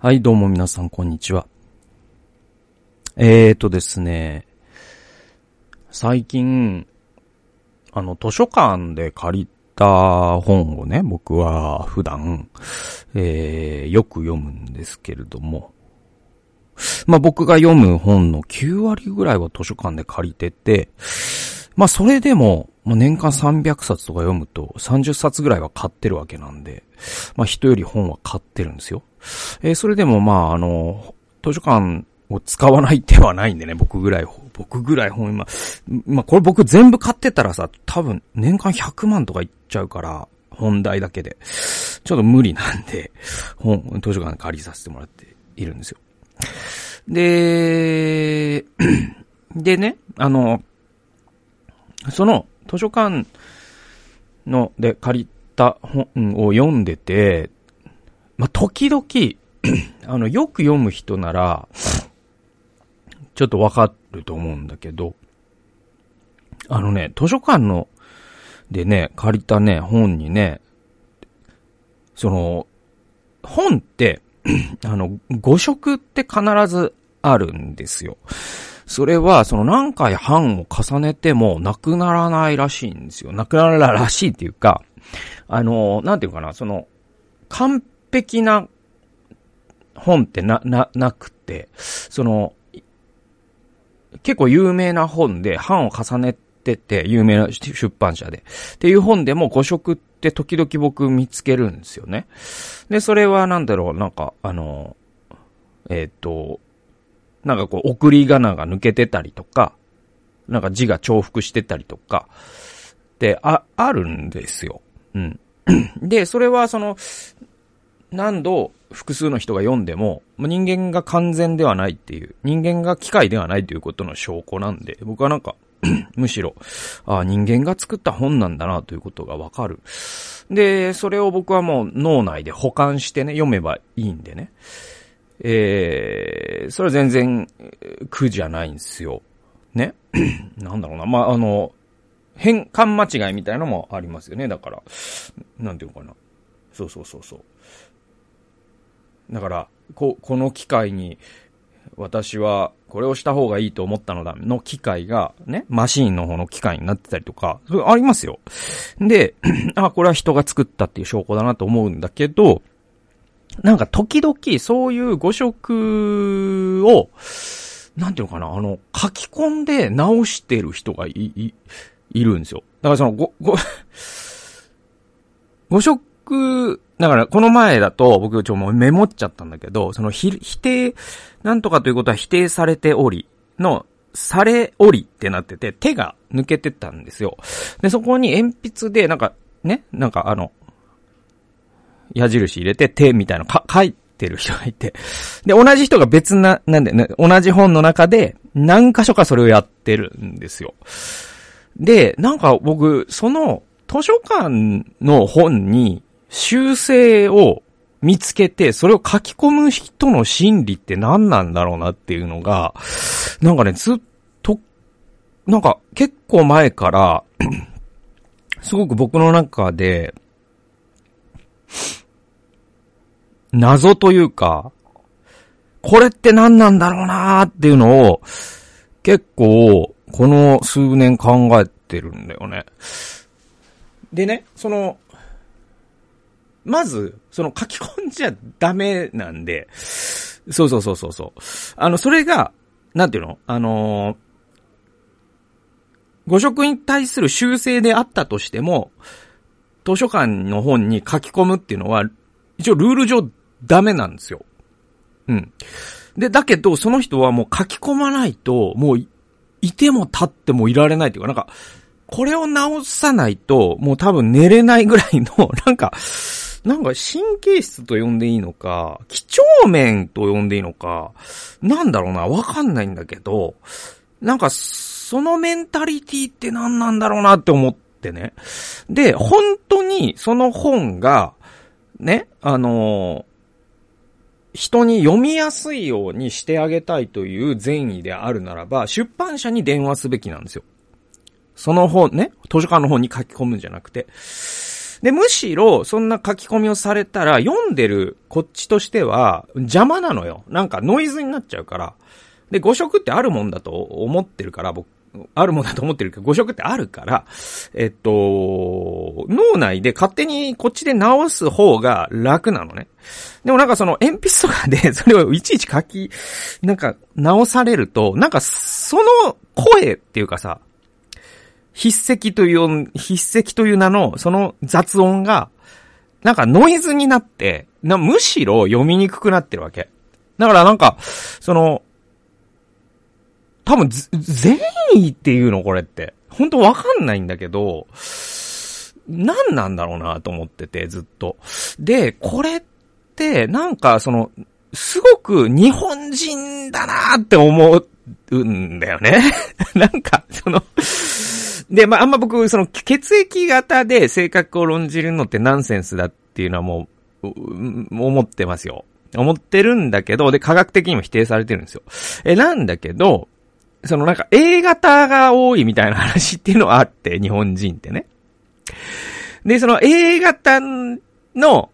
はい、どうも皆さん、こんにちは。えーとですね、最近、あの、図書館で借りた本をね、僕は普段、えー、よく読むんですけれども、まあ僕が読む本の9割ぐらいは図書館で借りてて、まあそれでも、まあ、年間300冊とか読むと30冊ぐらいは買ってるわけなんで、まあ人より本は買ってるんですよ。えーそれでもまああの、図書館を使わない手はないんでね、僕ぐらい、僕ぐらい本今、まあこれ僕全部買ってたらさ、多分年間100万とかいっちゃうから、本題だけで。ちょっと無理なんで、本、図書館で借りさせてもらっているんですよ。で、でね、あの、その図書館ので借りた本を読んでて、まあ、時々、あの、よく読む人なら、ちょっとわかると思うんだけど、あのね、図書館の、でね、借りたね、本にね、その、本って、あの、誤色って必ずあるんですよ。それは、その何回版を重ねてもなくならないらしいんですよ。なくならないらしいっていうか、あの、なんていうかな、その、完璧な本ってな、な、なくて、その、結構有名な本で版を重ねてて、有名な出版社で。っていう本でも誤色って時々僕見つけるんですよね。で、それはなんだろう、なんか、あの、えっ、と、なんかこう、送り仮名が抜けてたりとか、なんか字が重複してたりとか、で、あ、あるんですよ。うん。で、それはその、何度複数の人が読んでも、人間が完全ではないっていう、人間が機械ではないということの証拠なんで、僕はなんか、むしろ、あ人間が作った本なんだなということがわかる。で、それを僕はもう脳内で保管してね、読めばいいんでね。えー、それは全然苦じゃないんですよ。ね？なんだろうな。まあ、あの、変換間違いみたいなのもありますよね。だから、なんていうのかな。そうそうそうそう。だから、こ、この機械に、私はこれをした方がいいと思ったのだの機械が、ね、マシーンの方の機械になってたりとか、それありますよ。で、あ、これは人が作ったっていう証拠だなと思うんだけど、なんか時々そういう誤色を、なんていうのかな、あの、書き込んで直してる人がい、い、いるんですよ。だからその、ご、ご、誤色、だからこの前だと僕ちょもうメモっちゃったんだけど、そのひ否定、なんとかということは否定されておりの、されおりってなってて、手が抜けてたんですよ。で、そこに鉛筆で、なんか、ね、なんかあの、矢印入れて手みたいなか書いてる人がいて。で、同じ人が別な、なんで、ね、同じ本の中で何箇所かそれをやってるんですよ。で、なんか僕、その図書館の本に修正を見つけて、それを書き込む人の心理って何なんだろうなっていうのが、なんかね、ずっと、なんか結構前から、すごく僕の中で、謎というか、これって何なんだろうなーっていうのを、結構、この数年考えてるんだよね。でね、その、まず、その書き込んじゃダメなんで、そうそうそうそうそう。あの、それが、なんていうの？あのー誤色に対する修正であったとしても、図書館の本に書き込むっていうのは、一応ルール上ダメなんですよ。うん。で、だけど、その人はもう書き込まないと、もうい、ても立ってもいられないっていうか、なんか、これを直さないと、もう多分寝れないぐらいの、なんか、なんか神経質と呼んでいいのか、几帳面と呼んでいいのか、なんだろうな、わかんないんだけど、なんか、そのメンタリティって何なんだろうなって思ってね。で、本当にその本が、ね、あの人に読みやすいようにしてあげたいという善意であるならば、出版社に電話すべきなんですよ。その本ね、図書館の本に書き込むんじゃなくて。で、むしろ、そんな書き込みをされたら、読んでるこっちとしては、邪魔なのよ。なんかノイズになっちゃうから。で、誤色ってあるもんだと思ってるから、僕、あるもんだと思ってるけど、誤色ってあるから、えっと、脳内で勝手にこっちで直す方が楽なのね。でもなんかその鉛筆とかで それをいちいち書き、なんか直されると、なんかその声っていうかさ、筆跡という、筆跡という名のその雑音が、なんかノイズになって、なむしろ読みにくくなってるわけ。だからなんか、その、多分、善意っていうのこれって。本当わかんないんだけど、何なんだろうなと思ってて、ずっと。で、これって、なんかその、すごく日本人だなって思うんだよね。なんか、その、で、まあ、あんま僕、その、血液型で性格を論じるのってナンセンスだっていうのはもう、思ってますよ。思ってるんだけど、で、科学的にも否定されてるんですよ。え、なんだけど、そのなんか A 型が多いみたいな話っていうのはあって、日本人ってね。で、その A 型の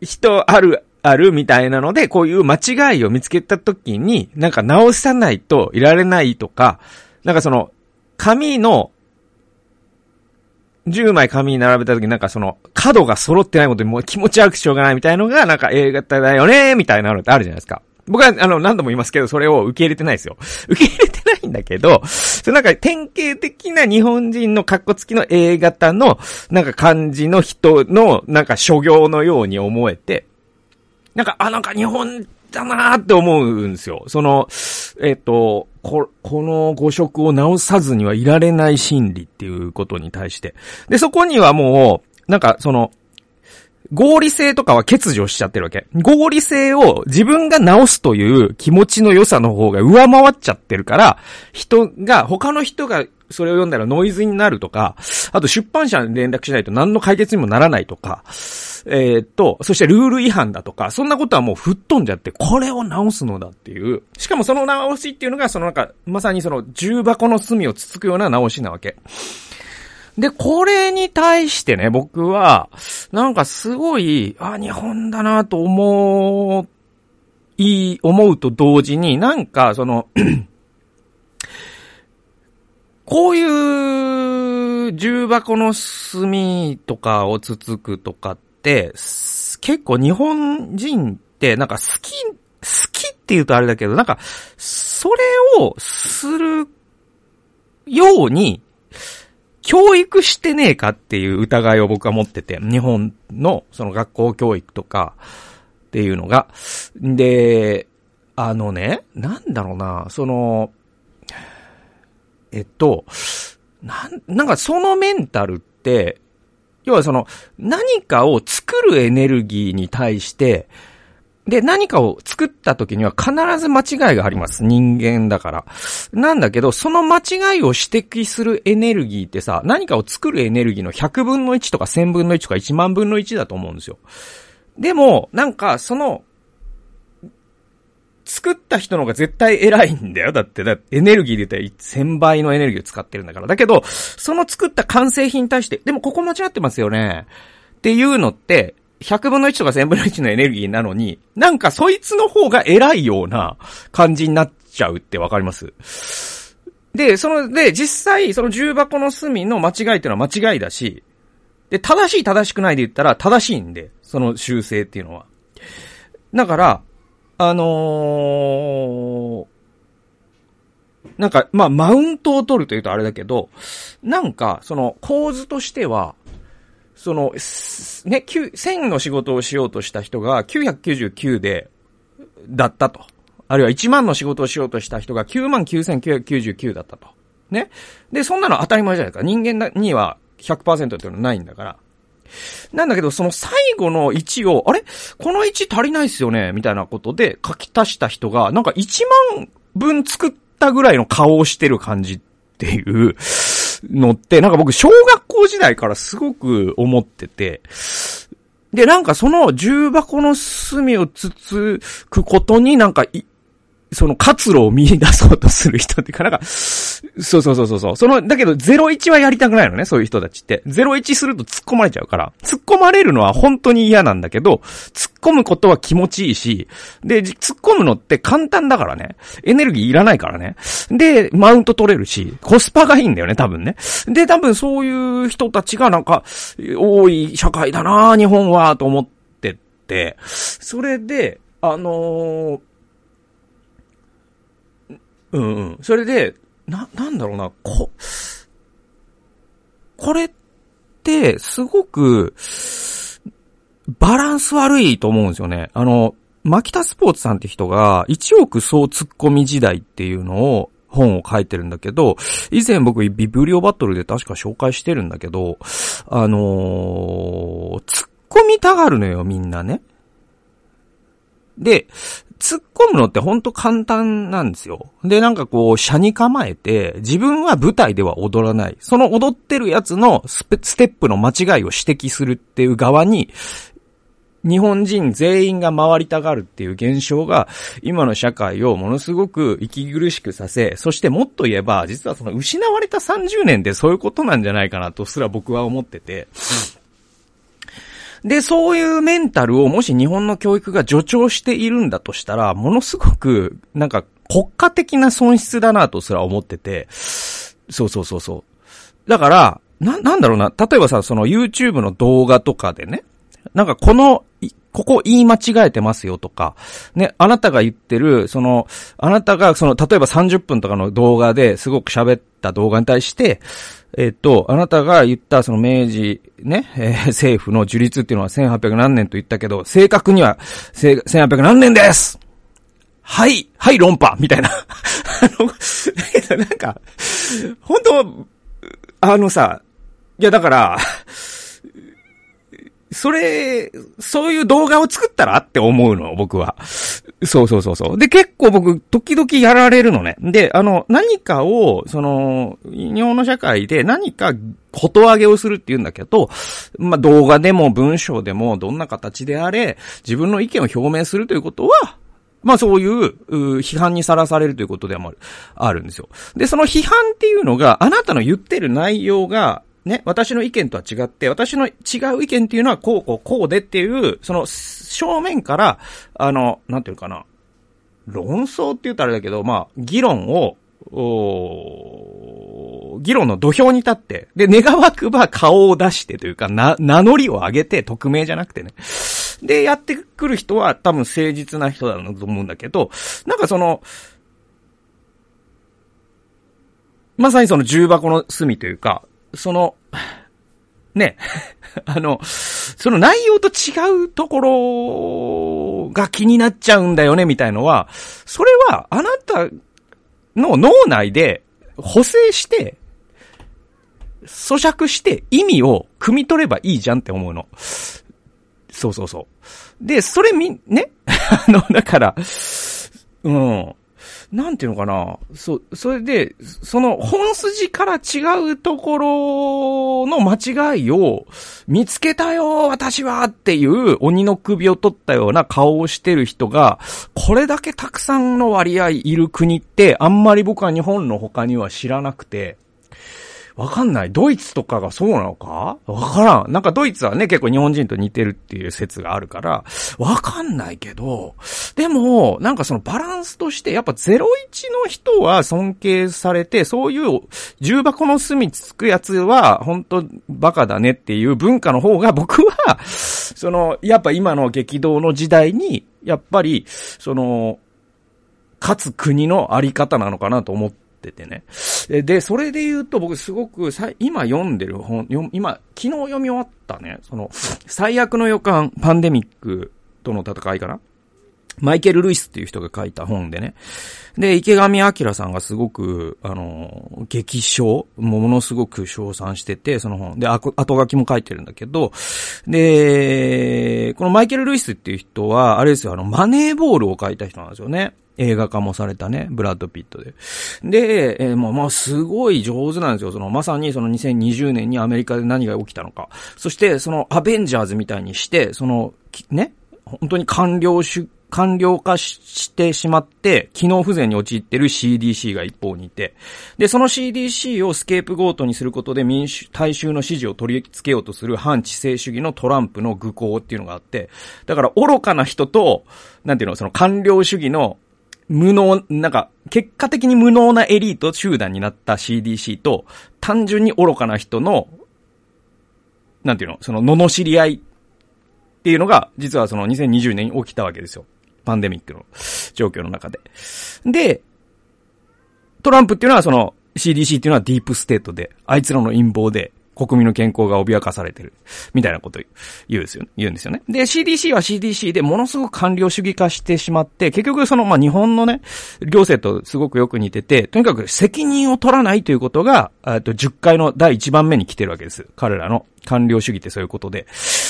人ある、あるみたいなので、こういう間違いを見つけた時に、なんか直さないといられないとか、なんかその、紙の、10枚紙に並べた時になんかその、角が揃ってないことにもう気持ち悪くしょうがないみたいのが、なんか A 型だよねみたいなのってあるじゃないですか。僕は、あの、何度も言いますけど、それを受け入れてないですよ。受け入れてないんだけど、そのなんか典型的な日本人の格好付きの A 型の、なんか感じの人の、なんか諸行のように思えて、なんか、あ、なんか日本だなーって思うんですよ。その、えっ、ー、と、こ、この誤色を直さずにはいられない心理っていうことに対して。で、そこにはもう、なんかその、合理性とかは欠如しちゃってるわけ。合理性を自分が直すという気持ちの良さの方が上回っちゃってるから、人が、他の人がそれを読んだらノイズになるとか、あと出版社に連絡しないと何の解決にもならないとか、えー、っと、そしてルール違反だとか、そんなことはもう吹っ飛んじゃって、これを直すのだっていう。しかもその直しっていうのが、そのなんか、まさにその重箱の隅をつつくような直しなわけ。で、これに対してね、僕は、なんかすごい、あ、日本だなと思ういい、思うと同時に、なんか、その こういう重箱の隅とかをつつくとかって、結構日本人ってなんか好き、好きって言うとあれだけど、なんか、それをするように教育してねえかっていう疑いを僕は持ってて、日本のその学校教育とかっていうのが。で、あのね、なんだろうな、その、えっと、なん、なんかそのメンタルって、要はその、何かを作るエネルギーに対して、で、何かを作った時には必ず間違いがあります。人間だから。なんだけど、その間違いを指摘するエネルギーってさ、何かを作るエネルギーの100分の1とか1000分の1とか1万分の1だと思うんですよ。でも、なんか、その、作った人の方が絶対偉いんだよ。だって、だってエネルギーで言ったら1000倍のエネルギーを使ってるんだから。だけど、その作った完成品に対して、でもここ間違ってますよね。っていうのって、100分の1とか1000分の1のエネルギーなのに、なんかそいつの方が偉いような感じになっちゃうってわかります？で、その、で、実際、その重箱の隅の間違いっていうのは間違いだし、で、正しい正しくないで言ったら正しいんで、その修正っていうのは。だから、あのー、なんか、まあ、マウントを取るというとあれだけど、なんか、その構図としては、その、ね、1000の仕事をしようとした人が999で、だったと。あるいは1万の仕事をしようとした人が99,999だったと。ね。で、そんなの当たり前じゃないですか。人間には100%っていうのはないんだから。なんだけど、その最後の1を、あれ？この1足りないっすよねみたいなことで書き足した人が、なんか1万分作ったぐらいの顔をしてる感じっていうのって、なんか僕、小学校時代からすごく思ってて、で、なんかその重箱の隅をつつくことになんかその活路を見出そうとする人っていうか、なんか、そうそうそうそうそう。その、だけど01はやりたくないのね、そういう人たちって。01すると突っ込まれちゃうから。突っ込まれるのは本当に嫌なんだけど、突っ込むことは気持ちいいし、で、突っ込むのって簡単だからね。エネルギーいらないからね。で、マウント取れるし、コスパがいいんだよね、多分ね。で、多分そういう人たちがなんか、多い社会だな日本は、と思ってって、それで、あのーうんうん。それで、な、なんだろうな、こ、これって、すごく、バランス悪いと思うんですよね。あの、マキタスポーツさんって人が、一億総ツッコミ時代っていうのを、本を書いてるんだけど、以前僕ビブリオバトルで確か紹介してるんだけど、あのー、突っ込みたがるのよ、みんなね。で、突っ込むのってほんと簡単なんですよ。で、なんかこう、車に構えて、自分は舞台では踊らない。その踊ってるやつのステップの間違いを指摘するっていう側に、日本人全員が回りたがるっていう現象が、今の社会をものすごく息苦しくさせ、そしてもっと言えば、実はその失われた30年でそういうことなんじゃないかなとすら僕は思ってて、で、そういうメンタルをもし日本の教育が助長しているんだとしたら、ものすごく、なんか国家的な損失だなとすら思ってて、そうそうそうそう。だから、な、なんだろうな。例えばさ、その YouTube の動画とかでね、なんかこの、ここ言い間違えてますよとか、ね、あなたが言ってる、その、あなたがその、例えば30分とかの動画ですごく喋った動画に対して、えっと、あなたが言ったその明治ね、えー、政府の樹立っていうのは1800何年と言ったけど、正確には1800何年ですはい、はい、論破みたいな。あの、なんか、本当あのさ、いやだから、それ、そういう動画を作ったらって思うの、僕は。そうそうそうそう。で、結構僕、時々やられるのね。で、あの、何かを、その、日本の社会で何か、こと上げをするって言うんだけど、まあ、動画でも文章でも、どんな形であれ、自分の意見を表明するということは、まあそういう、う批判にさらされるということでもあるんですよ。で、その批判っていうのが、あなたの言ってる内容が、ね、私の意見とは違って、私の違う意見っていうのはこうこうこうでっていう、その正面から、あの、なんていうかな、論争って言うとあれだけど、まあ、議論を、議論の土俵に立って、で、願わくば顔を出してというか、な、名乗りを上げて、匿名じゃなくてね。で、やってくる人は多分誠実な人だと思うんだけど、なんかその、まさにその重箱の隅というか、その、ね、あの、その内容と違うところが気になっちゃうんだよね、みたいのは、それはあなたの脳内で補正して、咀嚼して意味を汲み取ればいいじゃんって思うの。そうそうそう。で、それみ、ね？あの、だから、うん。なんていうのかな？そう、それで、その本筋から違うところの間違いを見つけたよ、私はっていう鬼の首を取ったような顔をしてる人が、これだけたくさんの割合いる国って、あんまり僕は日本の他には知らなくて、わかんない。ドイツとかがそうなのか？わからん。なんかドイツはね、結構日本人と似てるっていう説があるから、わかんないけど、でも、なんかそのバランスとして、やっぱ01の人は尊敬されて、そういう重箱の隅つくやつは、本当バカだねっていう文化の方が僕は、その、やっぱ今の激動の時代に、やっぱり、その、勝つ国のあり方なのかなと思って、っててね。で、それで言うと僕すごくさ、今読んでる本、今、昨日読み終わったね、その、最悪の予感、パンデミックとの戦いかなマイケル・ルイスっていう人が書いた本でね。で、池上彰さんがすごく、あの、激賞、ものすごく賞賛してて、その本。で、後書きも書いてるんだけど、で、このマイケル・ルイスっていう人は、あれですよ、あの、マネーボールを書いた人なんですよね。映画化もされたね、ブラッド・ピットで。で、えー、もう、まあ、すごい上手なんですよ。その、まさにその2020年にアメリカで何が起きたのか。そして、その、アベンジャーズみたいにして、その、ね、本当に官僚主官僚化してしまって、機能不全に陥ってる CDC が一方にいて、で、その CDC をスケープゴートにすることで民主、大衆の支持を取り付けようとする反知性主義のトランプの愚行っていうのがあって、だから愚かな人と、なんていうの、その官僚主義の無能、なんか、結果的に無能なエリート集団になった CDC と、単純に愚かな人の、なんていうの、その、罵り合いっていうのが、実はその2020年に起きたわけですよ。パンデミックの状況の中で。で、トランプっていうのはその CDC っていうのはディープステートで、あいつらの陰謀で国民の健康が脅かされてる。みたいなこと言うんですよ、言うんですよね。で、CDC は CDC でものすごく官僚主義化してしまって、結局その、まあ、日本のね、行政とすごくよく似てて、とにかく責任を取らないということが、えっと、10回の第1番目に来てるわけです。彼らの官僚主義ってそういうことで。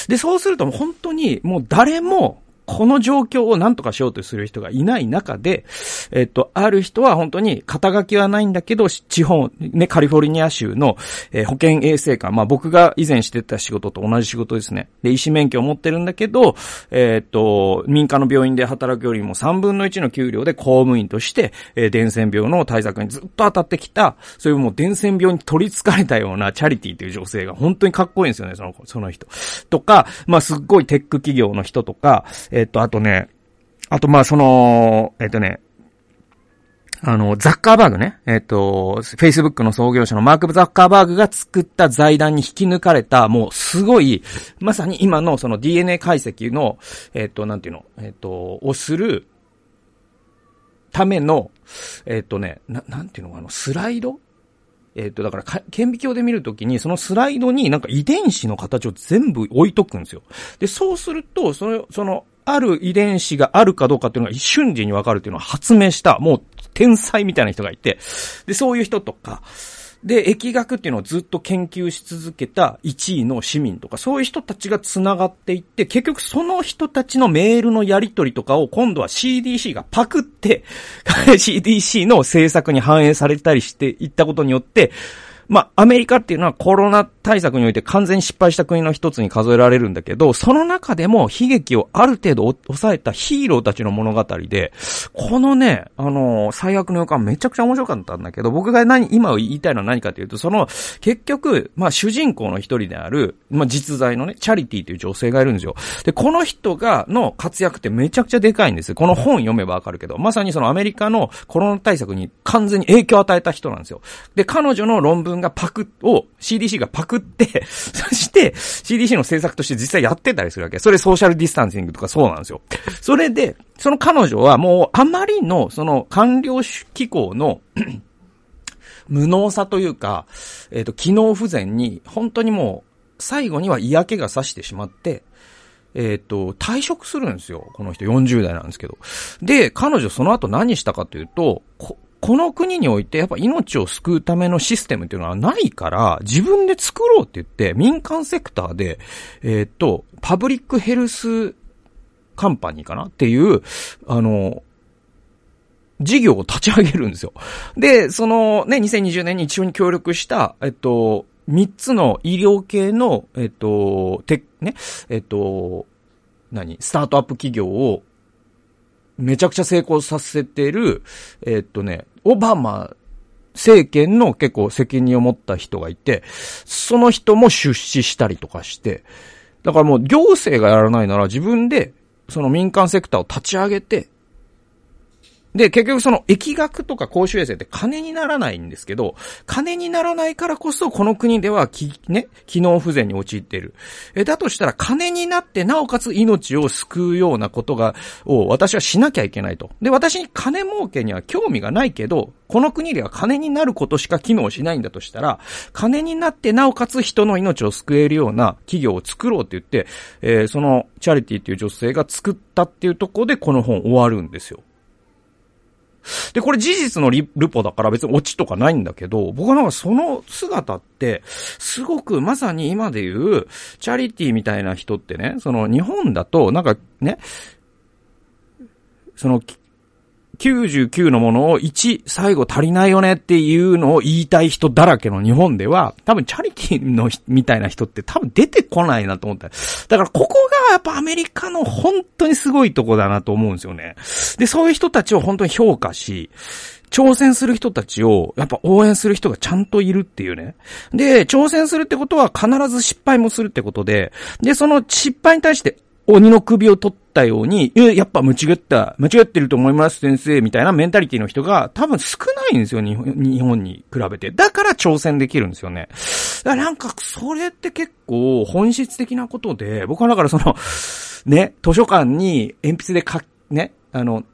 で、そうするともう本当に、もう誰も、この状況を何とかしようとする人がいない中で、えっと、ある人は本当に肩書きはないんだけど、地方、ね、カリフォルニア州の、えー、保健衛生官、まあ僕が以前してた仕事と同じ仕事ですね。で、医師免許を持ってるんだけど、えっと、民間の病院で働くよりも3分の1の給料で公務員として、えー、伝染病の対策にずっと当たってきた、そういうもう伝染病に取り憑かれたようなチャリティという女性が本当にかっこいいんですよね、その、その人。とか、まあすっごいテック企業の人とか、えっ、と、あとね、あとまあその、えっ、とね、あの、ザッカーバーグね。えっ、と、Facebook の創業者のマーク・ザッカーバーグが作った財団に引き抜かれた、もうすごい、まさに今のその DNA 解析の、えっ、と、なんていうの、えっ、と、をするための、えっ、とね、な、なんていうの？かな、スライド？えっ、と、だから顕微鏡で見るときに、そのスライドになんか遺伝子の形を全部置いとくんですよ。で、そうすると、その、その、ある遺伝子があるかどうかっていうのが一瞬時にわかるっていうのを発明した、もう天才みたいな人がいて、で、そういう人とか、で、疫学っていうのをずっと研究し続けた1位の市民とか、そういう人たちが繋がっていって、結局その人たちのメールのやり取りとかを今度は CDC がパクって、CDC の政策に反映されたりしていったことによって、まあ、アメリカっていうのはコロナ対策において完全に失敗した国の一つに数えられるんだけど、その中でも悲劇をある程度抑えたヒーローたちの物語で、このね、あのー、最悪の予感めちゃくちゃ面白かったんだけど、僕が何、今言いたいのは何かというと、その、結局、まあ、主人公の一人である、まあ、実在のね、チャリティという女性がいるんですよ。で、この人が、の活躍ってめちゃくちゃでかいんですよ。この本読めばわかるけど、まさにそのアメリカのコロナ対策に完全に影響を与えた人なんですよ。で、彼女の論文がパク、を CDC がパクって、そして CDC の政策として実際やってたりするわけ。それソーシャルディスタンシングとかそうなんですよ。それで、その彼女はもうあまりのその官僚機構の 無能さというか、えっ、ー、と、機能不全に、本当にもう、最後には嫌気がさしてしまって、えっ、ー、と、退職するんですよ。この人40代なんですけど。で、彼女その後何したかというと、この国においてやっぱ命を救うためのシステムっていうのはないから、自分で作ろうって言って、民間セクターで、えっ、と、パブリックヘルスカンパニーかなっていう、あの、事業を立ち上げるんですよ。で、そのね、2020年に一緒に協力した、えっと、三つの医療系の、えっと、て、ね、えっと、何スタートアップ企業をめちゃくちゃ成功させてる、えー、っとね、オバマ政権の結構責任を持った人がいて、その人も出資したりとかして、だからもう行政がやらないなら自分でその民間セクターを立ち上げて、で、結局その疫学とか公衆衛生って金にならないんですけど、金にならないからこそこの国ではき、ね、機能不全に陥っている。え、だとしたら金になってなおかつ命を救うようなことが、を私はしなきゃいけないと。で、私に金儲けには興味がないけど、この国では金になることしか機能しないんだとしたら、金になってなおかつ人の命を救えるような企業を作ろうって言って、えー、そのチャリティっていう女性が作ったっていうところでこの本終わるんですよ。で、これ事実のリルポだから別にオチとかないんだけど、僕はなんかその姿って、すごくまさに今で言う、チャリティーみたいな人ってね、その日本だと、なんかね、その、99のものを1最後足りないよねっていうのを言いたい人だらけの日本では、多分チャリティーのみたいな人って多分出てこないなと思った。だからここがやっぱアメリカの本当にすごいとこだなと思うんですよね。で、そういう人たちを本当に評価し、挑戦する人たちを、やっぱ応援する人がちゃんといるっていうね。で、挑戦するってことは必ず失敗もするってことで、で、その失敗に対して鬼の首を取ったように、やっぱ間違った、間違ってると思います先生、みたいなメンタリティの人が多分少ないんですよ、日本日本に比べて。だから挑戦できるんですよね。だからなんか、それって結構本質的なことで、僕はだからその、ね、図書館に鉛筆で書ね、あの、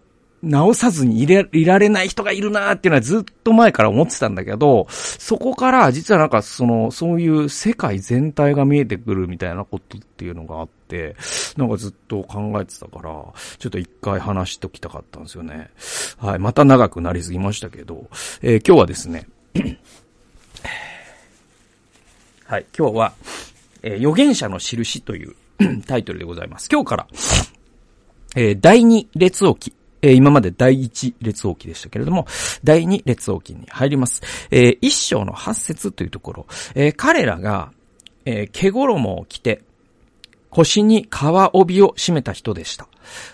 直さずにいれ、いられない人がいるなーっていうのはずっと前から思ってたんだけど、そこから実はなんかその、そういう世界全体が見えてくるみたいなことっていうのがあって、なんかずっと考えてたから、ちょっと一回話しときたかったんですよね。はい。また長くなりすぎましたけど、えー、今日はですね、はい。今日は、えー、預言者の印という タイトルでございます。今日から、えー、第二列王記えー、今まで第一列王記でしたけれども、第二列王記に入ります。えー、一章の八節というところ、えー、彼らが、えー、毛衣を着て、腰に皮帯を締めた人でした。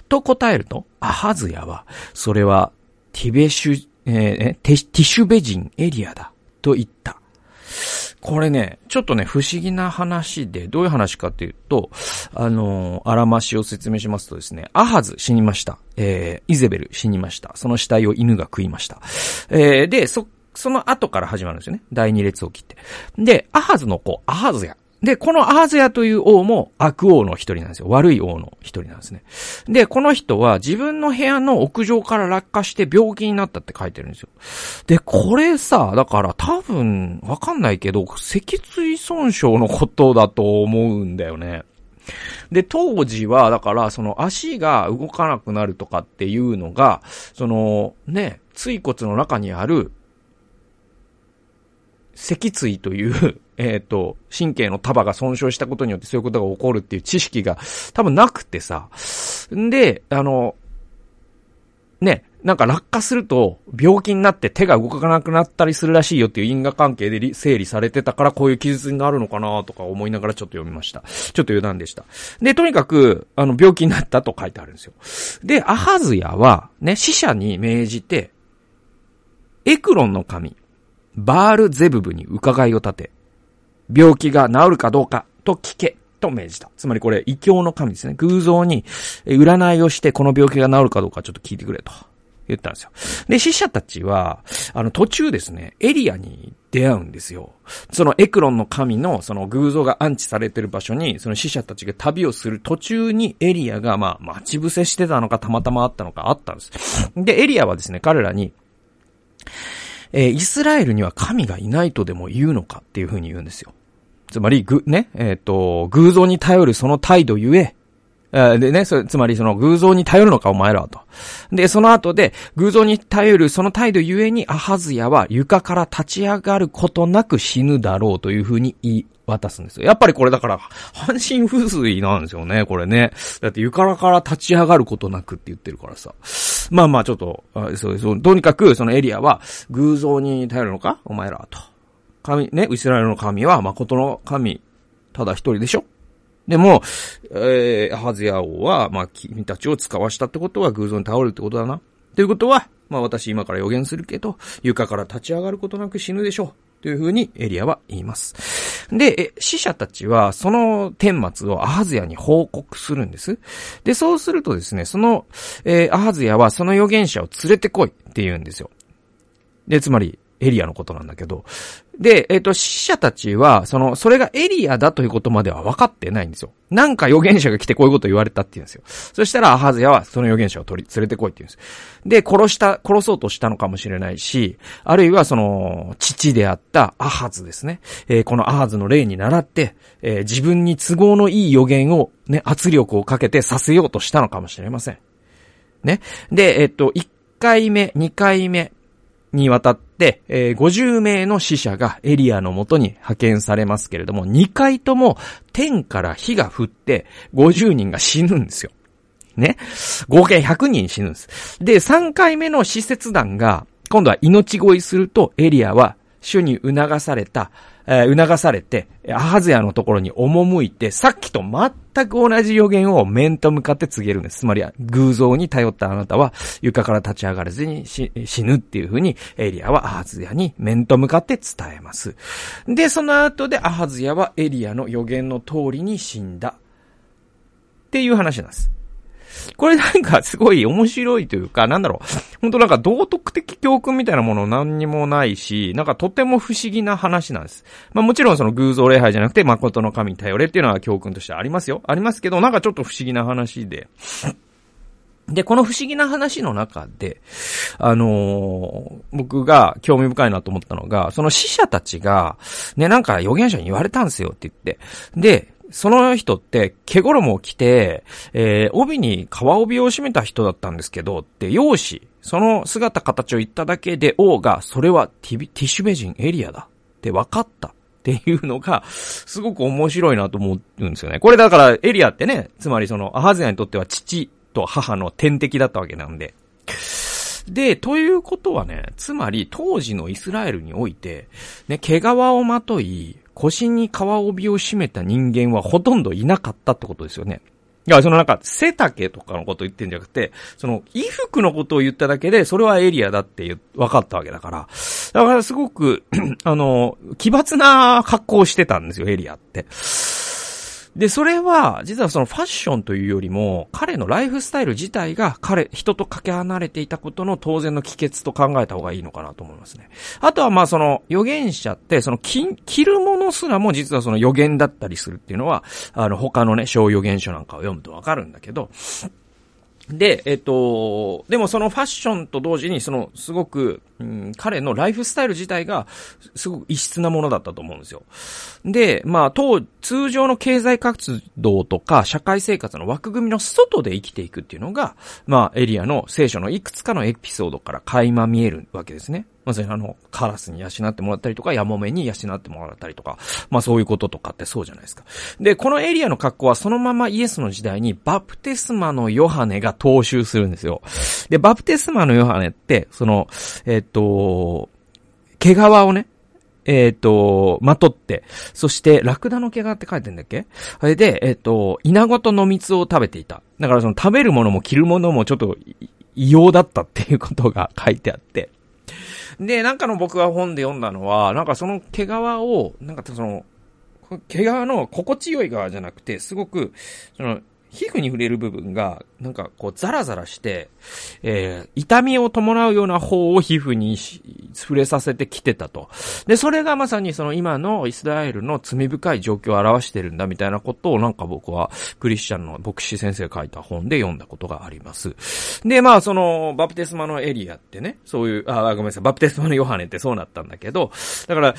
と答えると、アハズヤは、それは、ティベシュ、えー、ティシュベ人エリアだ。と言った。これね、ちょっとね、不思議な話で、どういう話かっていうと、あのー、あらましを説明しますとですね、アハズ死にました。えー、イゼベル死にました。その死体を犬が食いました。えー、で、そ、その後から始まるんですよね。第二列を切って。で、アハズの子、アハズや。で、このアハズヤという王も悪王の一人なんですよ。悪い王の一人なんですね。で、この人は自分の部屋の屋上から落下して病気になったって書いてるんですよ。で、これさ、だから多分、わかんないけど、脊椎損傷のことだと思うんだよね。で、当時は、だから、その足が動かなくなるとかっていうのが、その、ね、椎骨の中にある、脊椎というえっ、ー、と、神経の束が損傷したことによってそういうことが起こるっていう知識が多分なくてさ。んで、あの、ね、なんか落下すると病気になって手が動かなくなったりするらしいよっていう因果関係で整理されてたからこういう記述になるのかなとか思いながらちょっと読みました。ちょっと余談でした。で、とにかく、あの、病気になったと書いてあるんですよ。で、アハズヤは、ね、死者に命じて、エクロンの神、バールゼブブに伺いを立て、病気が治るかどうかと聞けと命じた。つまりこれ、異教の神ですね。偶像に占いをしてこの病気が治るかどうかちょっと聞いてくれと言ったんですよ。で、死者たちは、あの途中ですね、エリアに出会うんですよ。そのエクロンの神のその偶像が安置されてる場所に、その死者たちが旅をする途中にエリアがまあ待ち伏せしてたのかたまたまあったのかあったんです。で、エリアはですね、彼らに、えー、イスラエルには神がいないとでも言うのかっていうふうに言うんですよ。つまり、ぐ、ね、えっ、ー、と、偶像に頼るその態度ゆえ、でね、そつまりその偶像に頼るのかお前らはと。で、その後で、偶像に頼るその態度ゆえにアハズヤは床から立ち上がることなく死ぬだろうというふうに言い渡すんですよ。やっぱりこれだから、半身不随なんですよね、これね。だって床から立ち上がることなくって言ってるからさ。まあまあちょっと、そうそう、とにかくそのエリアは偶像に頼るのかお前らはと。神、ね、イスラエルの神は誠の神、ただ一人でしょ？でも、えー、ハズヤ王は、まあ、君たちを使わしたってことは偶像に倒れるってことだな。ということは、まあ私今から予言するけど、床から立ち上がることなく死ぬでしょう。というふうにエリアは言います。で、死者たちはその顛末をアハズヤに報告するんです。で、そうするとですね、その、えー、アハズヤはその預言者を連れてこいって言うんですよ。で、つまり、エリアのことなんだけど。で、えっ、ー、と、死者たちは、その、それがエリアだということまでは分かってないんですよ。なんか預言者が来てこういうこと言われたって言うんですよ。そしたら、アハズヤはその預言者を取り、連れてこいって言うんです。で、殺した、殺そうとしたのかもしれないし、あるいはその、父であったアハズですね。えー、このアハズの例に倣って、えー、自分に都合のいい予言を、ね、圧力をかけてさせようとしたのかもしれません。ね。で、えっ、と、1回目、2回目、にわたって、でえー、50名の死者がエリアの元に派遣されますけれども、2回とも天から火が降って50人が死ぬんですよ。ね。合計100人死ぬんです。で、3回目の施設団が、今度は命乞いすると、エリアは主に促された、えー、促されて、アハズヤのところに赴いて、さっきと全く同じ予言を面と向かって告げるんです。つまり、偶像に頼ったあなたは、床から立ち上がれずに死ぬっていう風に、エリアはアハズヤに面と向かって伝えます。で、その後でアハズヤはエリアの予言の通りに死んだ。っていう話なんです。これなんかすごい面白いというか、なんだろう。本当なんか道徳的教訓みたいなもの何にもないし、なんかとても不思議な話なんです。まあもちろんその偶像礼拝じゃなくて誠の神に頼れっていうのは教訓としてありますよ。ありますけど、なんかちょっと不思議な話で。で、この不思議な話の中で、あのー、僕が興味深いなと思ったのが、その死者たちが、ね、なんか預言者に言われたんですよって言って。で、その人って、毛衣を着て、えー、帯に革帯を締めた人だったんですけど、って、容姿、その姿形を言っただけで王が、それはティティッシュベジンエリアだって分かったっていうのが、すごく面白いなと思うんですよね。これだからエリアってね、つまりそのアハズヤにとっては父と母の天敵だったわけなんで。で、ということはね、つまり当時のイスラエルにおいて、ね、毛皮をまとい、腰に皮帯を締めた人間はほとんどいなかったってことですよね。いや、そのなんか、背丈とかのことを言ってんじゃなくて、その、衣服のことを言っただけで、それはエリアだって分かったわけだから。だからすごく あの、奇抜な格好をしてたんですよ、エリアって。で、それは、実はそのファッションというよりも、彼のライフスタイル自体が彼、人とかけ離れていたことの当然の帰結と考えた方がいいのかなと思いますね。あとはまあその予言者って、その着、着るものすらも実はその予言だったりするっていうのは、あの他のね、小予言書なんかを読むとわかるんだけど、で、えっと、でもそのファッションと同時に、その、すごく、うん、彼のライフスタイル自体が、すごく異質なものだったと思うんですよ。で、まあ、当、通常の経済活動とか、社会生活の枠組みの外で生きていくっていうのが、まあ、エリアの聖書のいくつかのエピソードから垣間見えるわけですね。まさにあの、カラスに養ってもらったりとか、ヤモメに養ってもらったりとか、まあそういうこととかってそうじゃないですか。で、このエリアの格好はそのままイエスの時代にバプテスマのヨハネが踏襲するんですよ。で、バプテスマのヨハネって、その、えっ、と、毛皮をね、えっ、と、まとって、そして、ラクダの毛皮って書いてんだっけ？それで、えっ、と、稲ごとの蜜を食べていた。だからその食べるものも着るものもちょっと異様だったっていうことが書いてあって。で、なんかの僕が本で読んだのは、なんかその毛皮を、なんかその、毛皮の心地よい側じゃなくて、すごく、その、皮膚に触れる部分が、なんかこうザラザラして、えー、痛みを伴うような方を皮膚に触れさせてきてたと。で、それがまさにその今のイスラエルの罪深い状況を表してるんだみたいなことをなんか僕はクリスチャンの牧師先生が書いた本で読んだことがあります。で、まあそのバプテスマのエリアってね、そういう、あ、ごめんなさい、バプテスマのヨハネってそうなったんだけど、だから、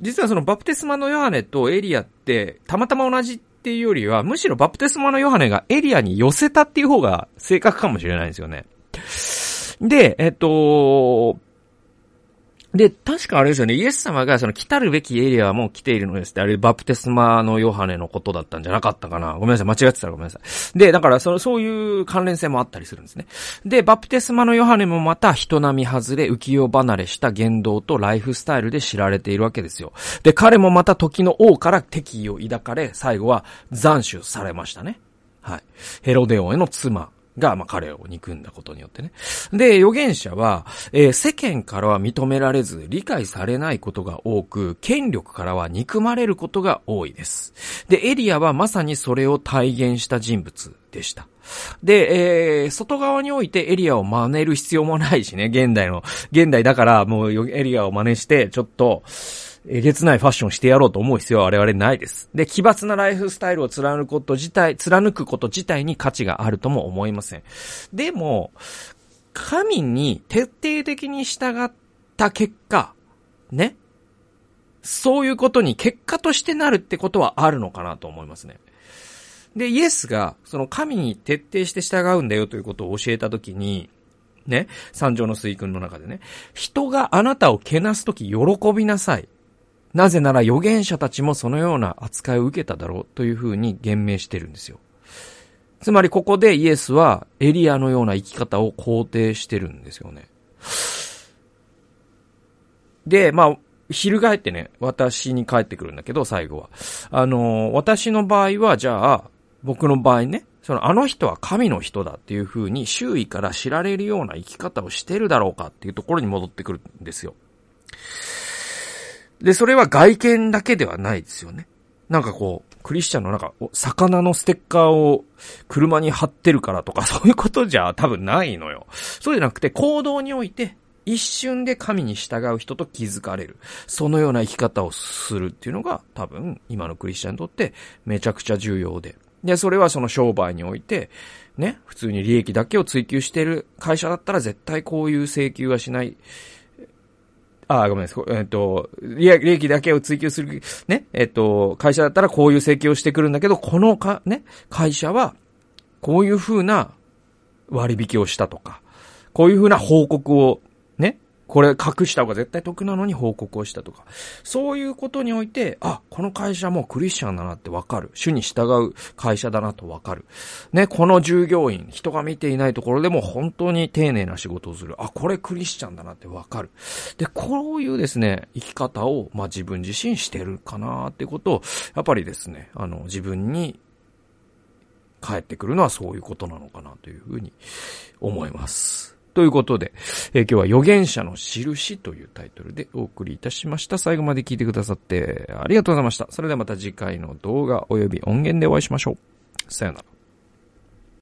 実はそのバプテスマのヨハネとエリアってたまたま同じっていうよりは、むしろバプテスマのヨハネがエリアに寄せたっていう方が正確かもしれないんですよね。で、えっと、で、確かあれですよね、イエス様がその来たるべきエリアはもう来ているのですって、あれバプテスマのヨハネのことだったんじゃなかったかな。ごめんなさい、間違ってたらごめんなさい。で、だからその、そういう関連性もあったりするんですね。で、バプテスマのヨハネもまた人並み外れ、浮世離れした言動とライフスタイルで知られているわけですよ。で、彼もまた時の王から敵意を抱かれ、最後は斬首されましたね。はい。ヘロデオへの妻が、まあ、彼を憎んだことによってね。で、預言者は、えー、世間からは認められず、理解されないことが多く、権力からは憎まれることが多いです。で、エリアはまさにそれを体現した人物でした。で、えー、外側においてエリアを真似る必要もないしね、現代の、現代だからもうエリアを真似して、ちょっと、えげつないファッションしてやろうと思う必要は我々ないです。で、奇抜なライフスタイルを貫くこと自体、貫くこと自体に価値があるとも思いません。でも、神に徹底的に従った結果、ね。そういうことに結果としてなるってことはあるのかなと思いますね。で、イエスが、その神に徹底して従うんだよということを教えたときに、ね、三条の水訓の中でね、人があなたをけなすとき喜びなさい。なぜなら預言者たちもそのような扱いを受けただろうというふうに言明してるんですよ。つまりここでイエスはエリアのような生き方を肯定してるんですよね。で、まあ、翻ってね、私に帰ってくるんだけど、最後は。あの、私の場合は、じゃあ、僕の場合ね、その、あの人は神の人だっていう風に周囲から知られるような生き方をしてるだろうかっていうところに戻ってくるんですよ。で、それは外見だけではないですよね。なんかこう、クリスチャンのなんか、魚のステッカーを車に貼ってるからとか、そういうことじゃ多分ないのよ。そうじゃなくて、行動において、一瞬で神に従う人と気づかれる。そのような生き方をするっていうのが多分今のクリスチャンにとってめちゃくちゃ重要で。で、それはその商売において、ね、普通に利益だけを追求している会社だったら絶対こういう請求はしない。あ、ごめんなさい。えっ、と、利益だけを追求する、ね、えっ、と、会社だったらこういう請求をしてくるんだけど、このか、ね、会社は、こういうふうな割引をしたとか、こういうふうな報告をこれ隠した方が絶対得なのに報告をしたとか。そういうことにおいて、あ、この会社もクリスチャンだなってわかる。主に従う会社だなとわかる。ね、この従業員、人が見ていないところでも本当に丁寧な仕事をする。あ、これクリスチャンだなってわかる。で、こういうですね、生き方を、まあ、自分自身してるかなってことを、やっぱりですね、あの、自分に帰ってくるのはそういうことなのかなというふうに思います。ということで、えー、今日は預言者の印というタイトルでお送りいたしました。最後まで聞いてくださってありがとうございました。それではまた次回の動画及び音源でお会いしましょう。さよなら。